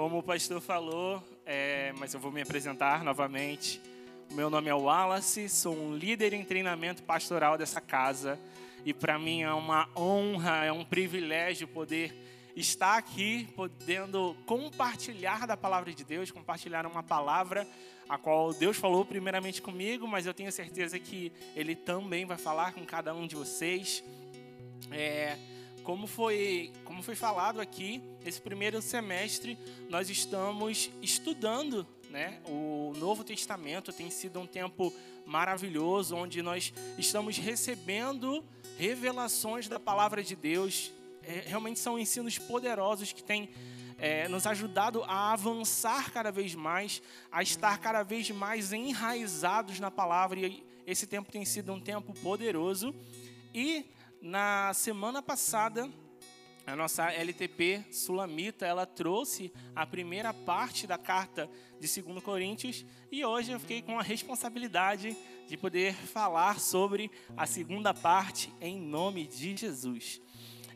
Como o pastor falou, é, mas eu vou me apresentar novamente. Meu nome é Wallace, sou um líder em treinamento pastoral dessa casa e para mim é uma honra, é um privilégio poder estar aqui, podendo compartilhar da palavra de Deus, compartilhar uma palavra a qual Deus falou primeiramente comigo, mas eu tenho certeza que Ele também vai falar com cada um de vocês. É, como foi, como foi falado aqui, esse primeiro semestre nós estamos estudando né, o Novo Testamento. Tem sido um tempo maravilhoso, onde nós estamos recebendo revelações da palavra de Deus. É, realmente são ensinos poderosos que têm é, nos ajudado a avançar cada vez mais, a estar cada vez mais enraizados na palavra. E esse tempo tem sido um tempo poderoso. E na semana passada, a nossa LTP Sulamita, ela trouxe a primeira parte da carta de 2 Coríntios e hoje eu fiquei com a responsabilidade de poder falar sobre a segunda parte em nome de Jesus.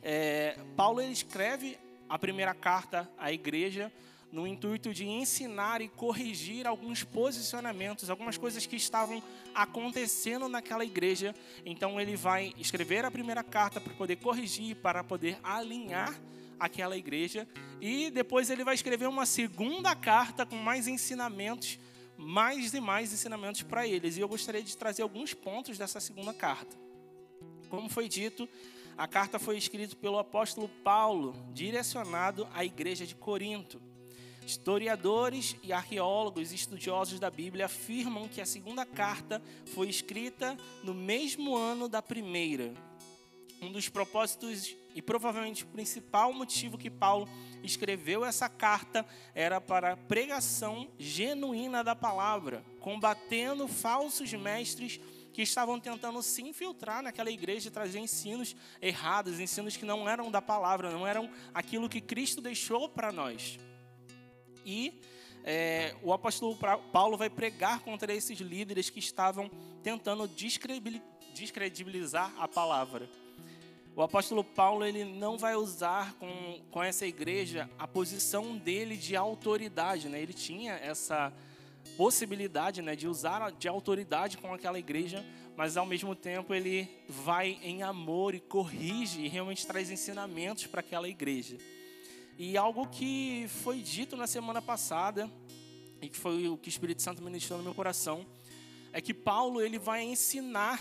É, Paulo ele escreve a primeira carta à igreja no intuito de ensinar e corrigir alguns posicionamentos, algumas coisas que estavam acontecendo naquela igreja. Então ele vai escrever a primeira carta para poder corrigir, para poder alinhar aquela igreja, e depois ele vai escrever uma segunda carta com mais ensinamentos, mais e mais ensinamentos para eles. E eu gostaria de trazer alguns pontos dessa segunda carta. Como foi dito, a carta foi escrita pelo apóstolo Paulo, direcionado à igreja de Corinto. Historiadores e arqueólogos estudiosos da Bíblia afirmam que a segunda carta foi escrita no mesmo ano da primeira. Um dos propósitos e provavelmente o principal motivo que Paulo escreveu essa carta era para a pregação genuína da palavra, combatendo falsos mestres que estavam tentando se infiltrar naquela igreja e trazer ensinos errados, ensinos que não eram da palavra, não eram aquilo que Cristo deixou para nós. E é, o apóstolo Paulo vai pregar contra esses líderes que estavam tentando descredibilizar a palavra. O apóstolo Paulo ele não vai usar com, com essa igreja a posição dele de autoridade, né? Ele tinha essa possibilidade, né, de usar de autoridade com aquela igreja, mas ao mesmo tempo ele vai em amor e corrige e realmente traz ensinamentos para aquela igreja. E algo que foi dito na semana passada, e que foi o que o Espírito Santo ministrou no meu coração, é que Paulo ele vai ensinar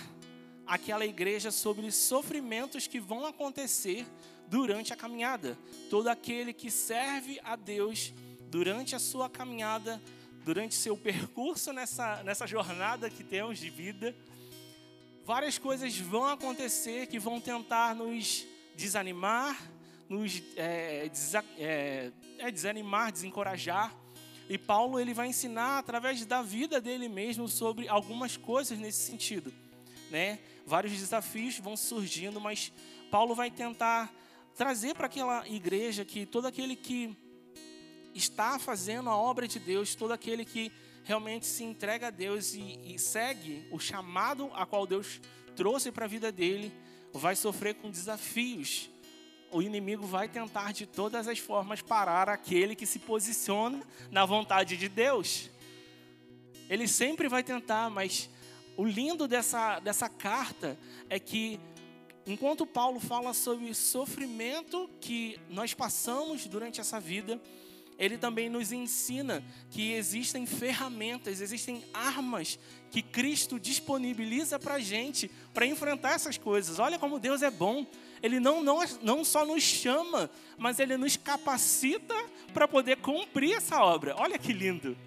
aquela igreja sobre sofrimentos que vão acontecer durante a caminhada. Todo aquele que serve a Deus durante a sua caminhada, durante seu percurso nessa, nessa jornada que temos de vida, várias coisas vão acontecer que vão tentar nos desanimar, nos é, desa, é, é, desanimar, desencorajar. E Paulo ele vai ensinar através da vida dele mesmo sobre algumas coisas nesse sentido, né? Vários desafios vão surgindo, mas Paulo vai tentar trazer para aquela igreja que todo aquele que está fazendo a obra de Deus, todo aquele que realmente se entrega a Deus e, e segue o chamado a qual Deus trouxe para a vida dele, vai sofrer com desafios o inimigo vai tentar de todas as formas parar aquele que se posiciona na vontade de Deus. Ele sempre vai tentar, mas o lindo dessa, dessa carta é que, enquanto Paulo fala sobre o sofrimento que nós passamos durante essa vida, ele também nos ensina que existem ferramentas, existem armas que Cristo disponibiliza para a gente para enfrentar essas coisas. Olha como Deus é bom. Ele não, não, não só nos chama, mas Ele nos capacita para poder cumprir essa obra. Olha que lindo.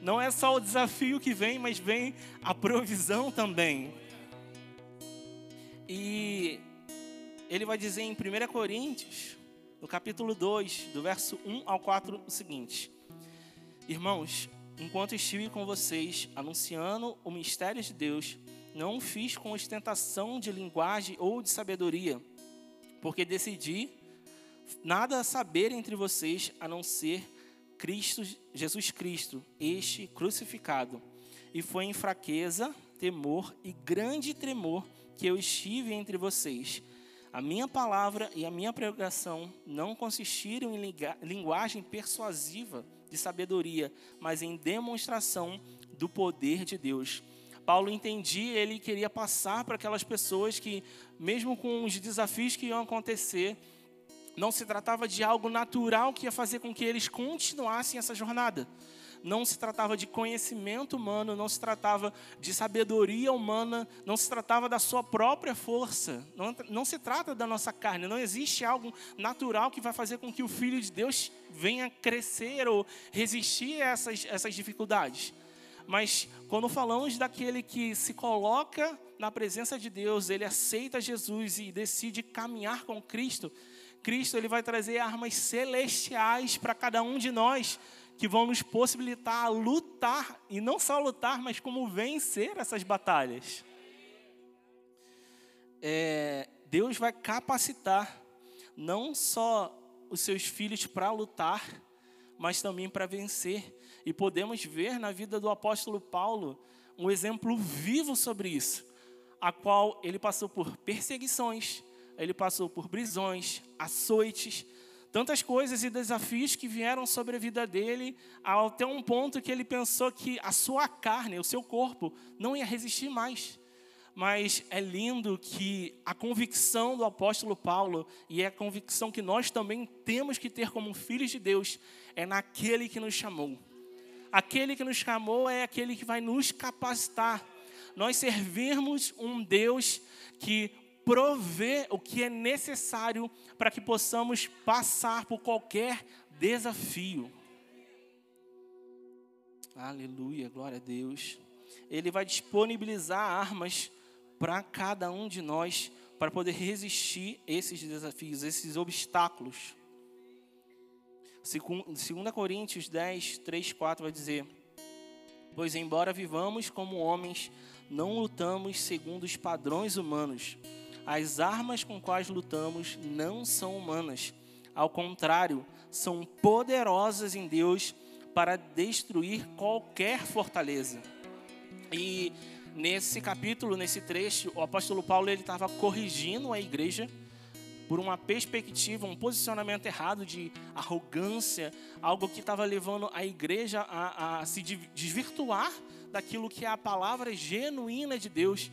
Não é só o desafio que vem, mas vem a provisão também. E ele vai dizer em 1 Coríntios, no capítulo 2, do verso 1 ao 4, o seguinte: Irmãos, enquanto estive com vocês anunciando o mistério de Deus, não fiz com ostentação de linguagem ou de sabedoria porque decidi nada saber entre vocês a não ser Cristo, Jesus Cristo, este crucificado. E foi em fraqueza, temor e grande tremor que eu estive entre vocês. A minha palavra e a minha pregação não consistiram em linguagem persuasiva de sabedoria, mas em demonstração do poder de Deus. Paulo entendia, ele queria passar para aquelas pessoas que, mesmo com os desafios que iam acontecer, não se tratava de algo natural que ia fazer com que eles continuassem essa jornada não se tratava de conhecimento humano, não se tratava de sabedoria humana, não se tratava da sua própria força, não, não se trata da nossa carne, não existe algo natural que vai fazer com que o Filho de Deus venha crescer ou resistir a essas, essas dificuldades. Mas quando falamos daquele que se coloca na presença de Deus, ele aceita Jesus e decide caminhar com Cristo, Cristo ele vai trazer armas celestiais para cada um de nós, que vão nos possibilitar a lutar, e não só lutar, mas como vencer essas batalhas. É, Deus vai capacitar não só os seus filhos para lutar, mas também para vencer. E podemos ver na vida do apóstolo Paulo um exemplo vivo sobre isso, a qual ele passou por perseguições, ele passou por prisões, açoites, tantas coisas e desafios que vieram sobre a vida dele, até um ponto que ele pensou que a sua carne, o seu corpo, não ia resistir mais. Mas é lindo que a convicção do apóstolo Paulo, e é a convicção que nós também temos que ter como filhos de Deus, é naquele que nos chamou. Aquele que nos chamou é aquele que vai nos capacitar. Nós servirmos um Deus que prover o que é necessário para que possamos passar por qualquer desafio. Aleluia, glória a Deus. Ele vai disponibilizar armas para cada um de nós para poder resistir esses desafios, esses obstáculos. 2 Coríntios 10, 3, 4 vai dizer: Pois, embora vivamos como homens, não lutamos segundo os padrões humanos as armas com quais lutamos não são humanas. Ao contrário, são poderosas em Deus para destruir qualquer fortaleza. E nesse capítulo, nesse trecho, o apóstolo Paulo ele estava corrigindo a igreja por uma perspectiva, um posicionamento errado de arrogância, algo que estava levando a igreja a, a se desvirtuar daquilo que é a palavra genuína de Deus.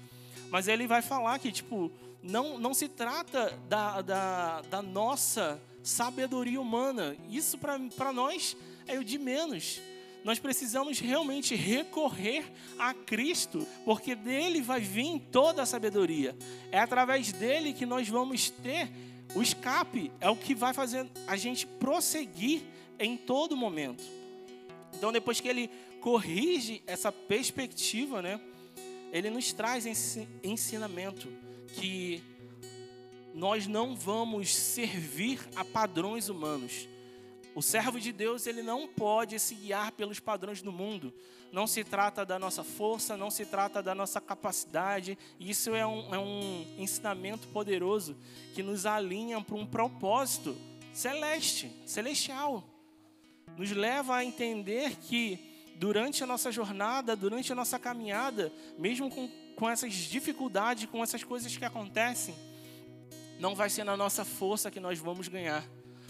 Mas ele vai falar que, tipo, não, não se trata da, da, da nossa sabedoria humana. Isso para nós é o de menos. Nós precisamos realmente recorrer a Cristo, porque dele vai vir toda a sabedoria. É através dele que nós vamos ter o escape, é o que vai fazer a gente prosseguir em todo momento. Então, depois que ele corrige essa perspectiva, né, ele nos traz esse ensinamento que nós não vamos servir a padrões humanos. O servo de Deus, ele não pode se guiar pelos padrões do mundo. Não se trata da nossa força, não se trata da nossa capacidade. Isso é um, é um ensinamento poderoso que nos alinha para um propósito celeste, celestial. Nos leva a entender que durante a nossa jornada, durante a nossa caminhada, mesmo com com essas dificuldades, com essas coisas que acontecem, não vai ser na nossa força que nós vamos ganhar.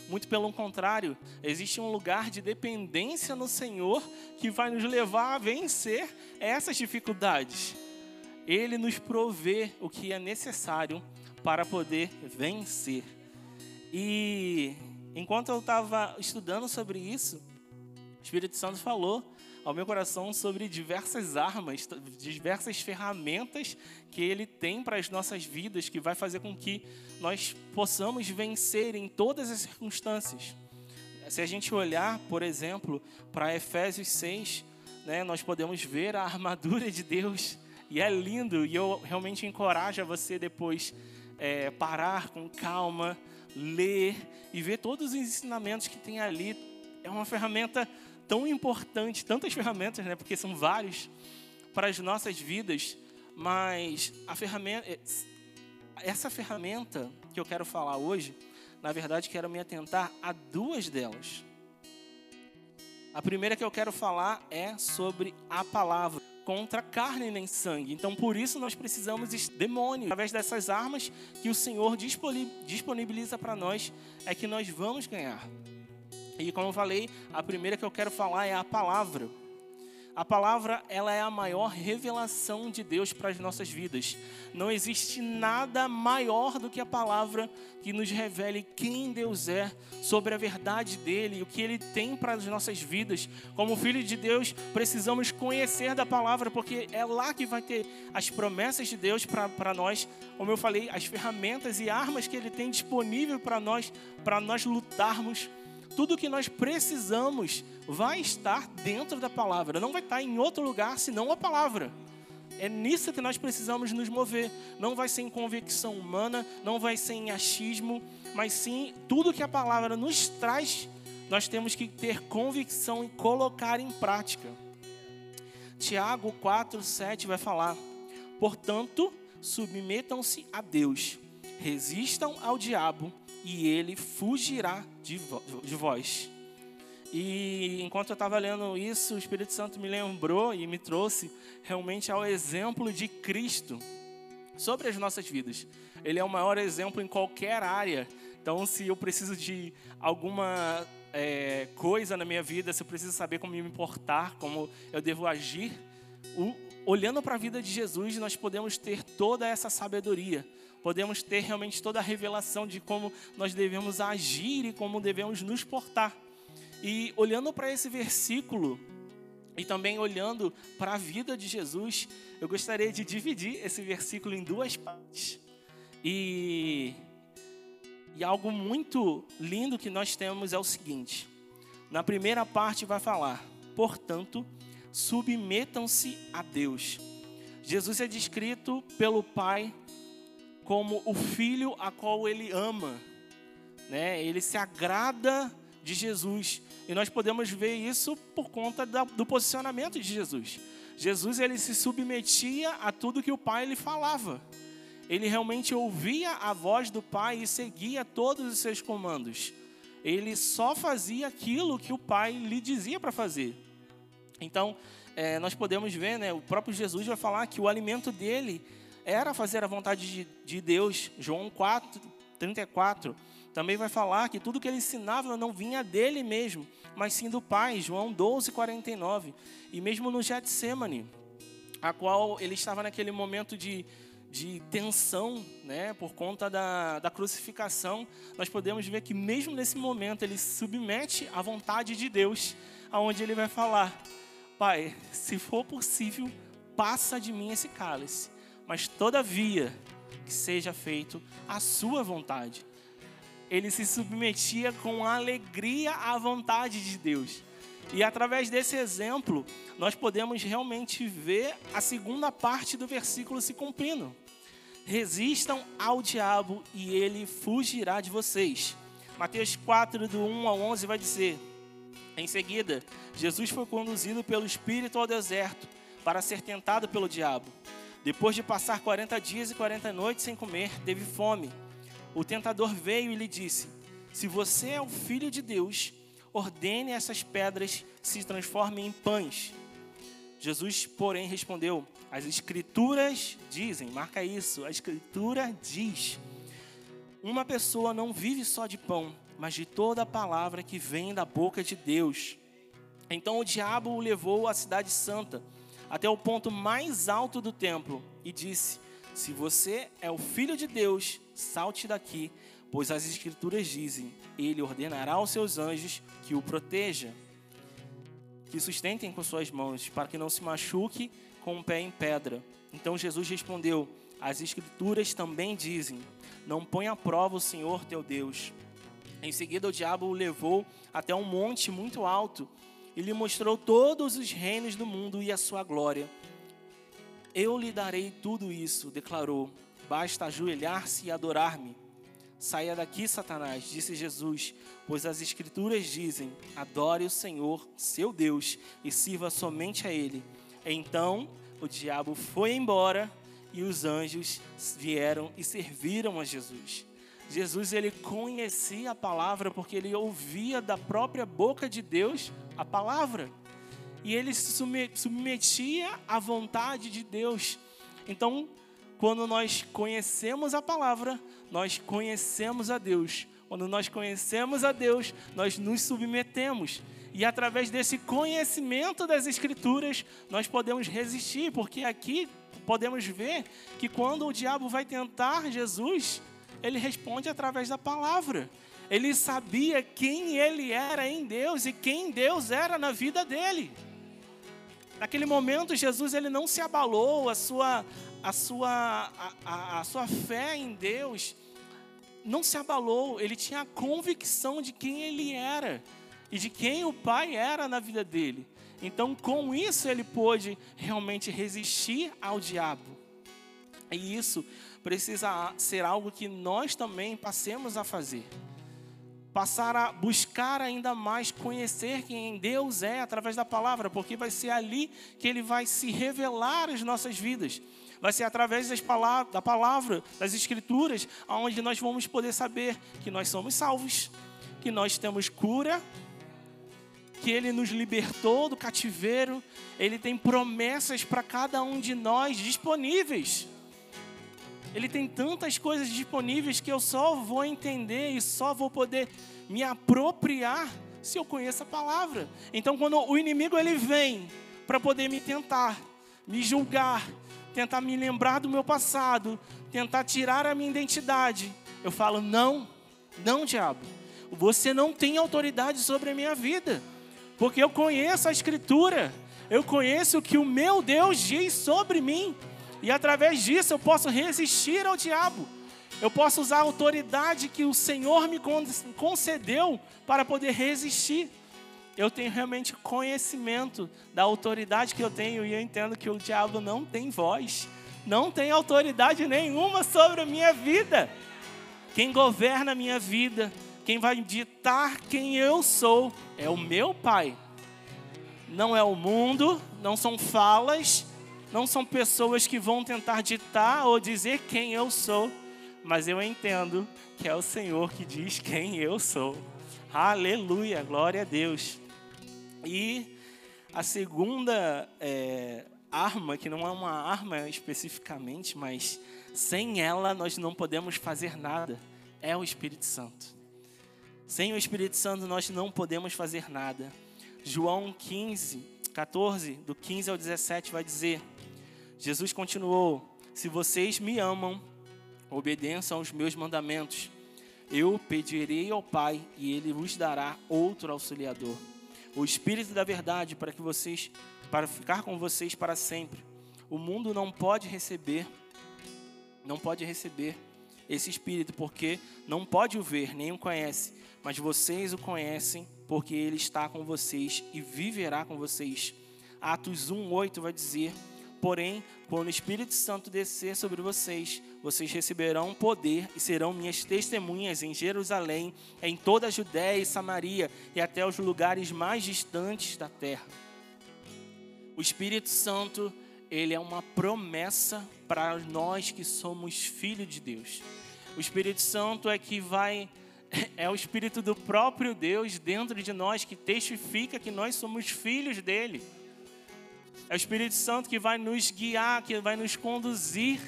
Muito pelo contrário, existe um lugar de dependência no Senhor que vai nos levar a vencer essas dificuldades. Ele nos provê o que é necessário para poder vencer. E enquanto eu estava estudando sobre isso, o Espírito Santo falou ao meu coração sobre diversas armas, diversas ferramentas que Ele tem para as nossas vidas, que vai fazer com que nós possamos vencer em todas as circunstâncias. Se a gente olhar, por exemplo, para Efésios 6, né, nós podemos ver a armadura de Deus, e é lindo, e eu realmente encorajo a você depois é, parar com calma, ler e ver todos os ensinamentos que tem ali. É uma ferramenta tão importante, tantas ferramentas, né? Porque são vários para as nossas vidas, mas a ferramenta, é, essa ferramenta que eu quero falar hoje, na verdade, quero me atentar a duas delas. A primeira que eu quero falar é sobre a palavra. contra carne nem sangue. Então, por isso, nós precisamos de demônio. Através dessas armas que o Senhor disponibiliza para nós, é que nós vamos ganhar. E como eu falei, a primeira que eu quero falar é a palavra. A palavra, ela é a maior revelação de Deus para as nossas vidas. Não existe nada maior do que a palavra que nos revele quem Deus é, sobre a verdade dele, o que ele tem para as nossas vidas. Como filho de Deus, precisamos conhecer da palavra, porque é lá que vai ter as promessas de Deus para nós. Como eu falei, as ferramentas e armas que ele tem disponível para nós, para nós lutarmos tudo que nós precisamos vai estar dentro da palavra, não vai estar em outro lugar senão a palavra. É nisso que nós precisamos nos mover. Não vai ser em convicção humana, não vai ser em achismo, mas sim tudo que a palavra nos traz, nós temos que ter convicção e colocar em prática. Tiago 4, 7 vai falar: Portanto, submetam-se a Deus, resistam ao diabo e ele fugirá de, de vós. E enquanto eu estava lendo isso, o Espírito Santo me lembrou e me trouxe realmente ao exemplo de Cristo sobre as nossas vidas. Ele é o maior exemplo em qualquer área. Então, se eu preciso de alguma é, coisa na minha vida, se eu preciso saber como me importar, como eu devo agir, o, olhando para a vida de Jesus, nós podemos ter toda essa sabedoria podemos ter realmente toda a revelação de como nós devemos agir e como devemos nos portar. E olhando para esse versículo e também olhando para a vida de Jesus, eu gostaria de dividir esse versículo em duas partes. E, e algo muito lindo que nós temos é o seguinte: na primeira parte vai falar, portanto, submetam-se a Deus. Jesus é descrito pelo Pai como o filho a qual ele ama, né? Ele se agrada de Jesus e nós podemos ver isso por conta do posicionamento de Jesus. Jesus ele se submetia a tudo que o Pai lhe falava. Ele realmente ouvia a voz do Pai e seguia todos os seus comandos. Ele só fazia aquilo que o Pai lhe dizia para fazer. Então, é, nós podemos ver, né, o próprio Jesus vai falar que o alimento dele era fazer a vontade de, de Deus. João 4, 34 também vai falar que tudo que ele ensinava não vinha dele mesmo, mas sim do Pai. João 12, 49. E mesmo no Getsemane, a qual ele estava naquele momento de, de tensão, né, por conta da, da crucificação, nós podemos ver que mesmo nesse momento ele submete à vontade de Deus, aonde ele vai falar: Pai, se for possível, passa de mim esse cálice mas todavia que seja feito a sua vontade. Ele se submetia com alegria à vontade de Deus. E através desse exemplo, nós podemos realmente ver a segunda parte do versículo se cumprindo. Resistam ao diabo e ele fugirá de vocês. Mateus 4, do 1 ao 11, vai dizer: Em seguida, Jesus foi conduzido pelo Espírito ao deserto para ser tentado pelo diabo. Depois de passar 40 dias e 40 noites sem comer, teve fome. O tentador veio e lhe disse: Se você é o filho de Deus, ordene essas pedras se transformem em pães. Jesus, porém, respondeu: As Escrituras dizem, marca isso, a Escritura diz: Uma pessoa não vive só de pão, mas de toda a palavra que vem da boca de Deus. Então o diabo o levou à cidade santa até o ponto mais alto do templo e disse: Se você é o filho de Deus, salte daqui, pois as Escrituras dizem: Ele ordenará aos seus anjos que o proteja, que sustentem com suas mãos, para que não se machuque com o pé em pedra. Então Jesus respondeu: As Escrituras também dizem: Não põe à prova o Senhor teu Deus. Em seguida, o diabo o levou até um monte muito alto e lhe mostrou todos os reinos do mundo e a sua glória. Eu lhe darei tudo isso, declarou. Basta ajoelhar-se e adorar-me. Saia daqui, Satanás, disse Jesus, pois as Escrituras dizem: adore o Senhor, seu Deus, e sirva somente a Ele. Então o diabo foi embora e os anjos vieram e serviram a Jesus. Jesus ele conhecia a palavra porque ele ouvia da própria boca de Deus a palavra. e ele se submetia à vontade de Deus. Então, quando nós conhecemos a palavra, nós conhecemos a Deus. Quando nós conhecemos a Deus, nós nos submetemos. E através desse conhecimento das Escrituras, nós podemos resistir, porque aqui podemos ver que quando o diabo vai tentar Jesus, ele responde através da palavra. Ele sabia quem ele era em Deus e quem Deus era na vida dele. Naquele momento, Jesus ele não se abalou, a sua, a sua, a, a, a sua fé em Deus não se abalou, ele tinha a convicção de quem ele era e de quem o Pai era na vida dele. Então, com isso, ele pôde realmente resistir ao diabo. E isso precisa ser algo que nós também passemos a fazer. Passar a buscar ainda mais conhecer quem Deus é através da palavra, porque vai ser ali que ele vai se revelar às nossas vidas vai ser através das palavras, da palavra, das escrituras, onde nós vamos poder saber que nós somos salvos, que nós temos cura, que Ele nos libertou do cativeiro, Ele tem promessas para cada um de nós disponíveis. Ele tem tantas coisas disponíveis que eu só vou entender e só vou poder me apropriar se eu conheço a palavra. Então, quando o inimigo ele vem para poder me tentar, me julgar, tentar me lembrar do meu passado, tentar tirar a minha identidade. Eu falo: não, não, diabo, você não tem autoridade sobre a minha vida, porque eu conheço a Escritura, eu conheço o que o meu Deus diz sobre mim, e através disso eu posso resistir ao diabo. Eu posso usar a autoridade que o Senhor me concedeu para poder resistir eu tenho realmente conhecimento da autoridade que eu tenho e eu entendo que o diabo não tem voz, não tem autoridade nenhuma sobre a minha vida. Quem governa a minha vida, quem vai ditar quem eu sou, é o meu Pai. Não é o mundo, não são falas, não são pessoas que vão tentar ditar ou dizer quem eu sou, mas eu entendo que é o Senhor que diz quem eu sou. Aleluia, glória a Deus. E a segunda é, arma, que não é uma arma especificamente, mas sem ela nós não podemos fazer nada, é o Espírito Santo. Sem o Espírito Santo nós não podemos fazer nada. João 15, 14, do 15 ao 17 vai dizer: Jesus continuou: Se vocês me amam, obedeçam aos meus mandamentos. Eu pedirei ao Pai e ele vos dará outro auxiliador o Espírito da verdade para que vocês, para ficar com vocês para sempre. O mundo não pode receber, não pode receber esse Espírito porque não pode o ver, nem o conhece, mas vocês o conhecem porque ele está com vocês e viverá com vocês. Atos 1:8 vai dizer: Porém, quando o Espírito Santo descer sobre vocês, vocês receberão poder e serão minhas testemunhas em Jerusalém, em toda a Judéia e Samaria e até os lugares mais distantes da terra. O Espírito Santo, ele é uma promessa para nós que somos filhos de Deus. O Espírito Santo é que vai é o espírito do próprio Deus dentro de nós que testifica que nós somos filhos dele. É o Espírito Santo que vai nos guiar, que vai nos conduzir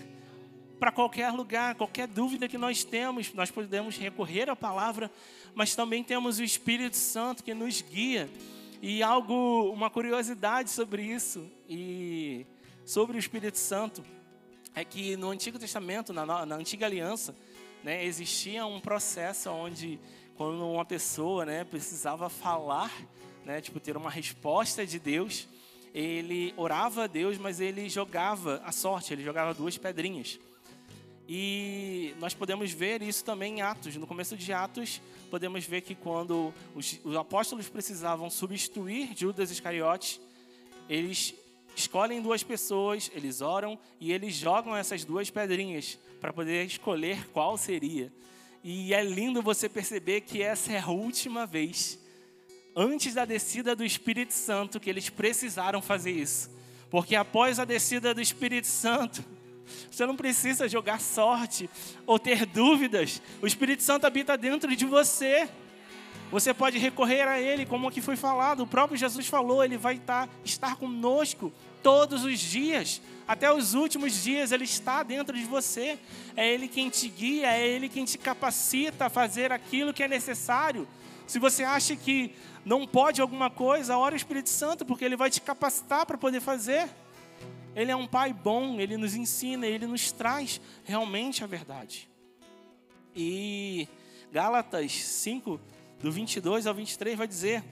para qualquer lugar, qualquer dúvida que nós temos, nós podemos recorrer à palavra, mas também temos o Espírito Santo que nos guia. E algo, uma curiosidade sobre isso e sobre o Espírito Santo é que no Antigo Testamento, na, na Antiga Aliança, né, existia um processo onde quando uma pessoa, né, precisava falar, né, tipo ter uma resposta de Deus, ele orava a Deus, mas ele jogava a sorte, ele jogava duas pedrinhas. E nós podemos ver isso também em Atos. No começo de Atos, podemos ver que quando os, os apóstolos precisavam substituir Judas Iscariotes, eles escolhem duas pessoas, eles oram e eles jogam essas duas pedrinhas para poder escolher qual seria. E é lindo você perceber que essa é a última vez antes da descida do Espírito Santo que eles precisaram fazer isso. Porque após a descida do Espírito Santo, você não precisa jogar sorte ou ter dúvidas. O Espírito Santo habita dentro de você. Você pode recorrer a Ele, como aqui foi falado. O próprio Jesus falou, Ele vai estar, estar conosco todos os dias. Até os últimos dias Ele está dentro de você. É Ele quem te guia, é Ele quem te capacita a fazer aquilo que é necessário. Se você acha que não pode alguma coisa, ora o Espírito Santo, porque Ele vai te capacitar para poder fazer. Ele é um Pai bom, Ele nos ensina, Ele nos traz realmente a verdade. E Gálatas 5, do 22 ao 23, vai dizer: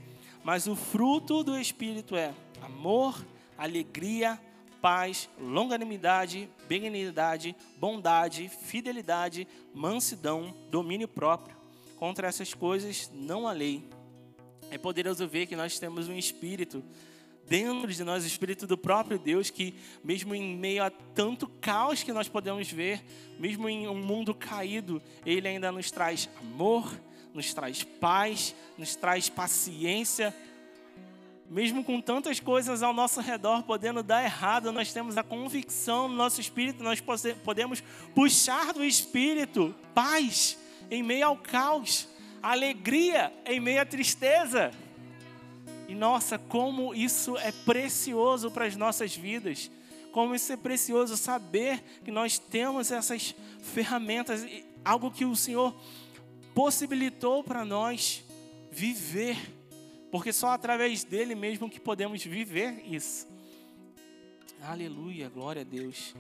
Mas o fruto do Espírito é amor, alegria, paz, longanimidade, benignidade, bondade, fidelidade, mansidão, domínio próprio. Contra essas coisas não há lei. É poderoso ver que nós temos um espírito dentro de nós, o espírito do próprio Deus, que mesmo em meio a tanto caos que nós podemos ver, mesmo em um mundo caído, ele ainda nos traz amor, nos traz paz, nos traz paciência. Mesmo com tantas coisas ao nosso redor podendo dar errado, nós temos a convicção no nosso espírito, nós podemos puxar do espírito paz em meio ao caos, alegria em meio à tristeza. E nossa, como isso é precioso para as nossas vidas. Como isso é precioso saber que nós temos essas ferramentas, algo que o Senhor possibilitou para nós viver, porque só através dele mesmo que podemos viver isso. Aleluia, glória a Deus.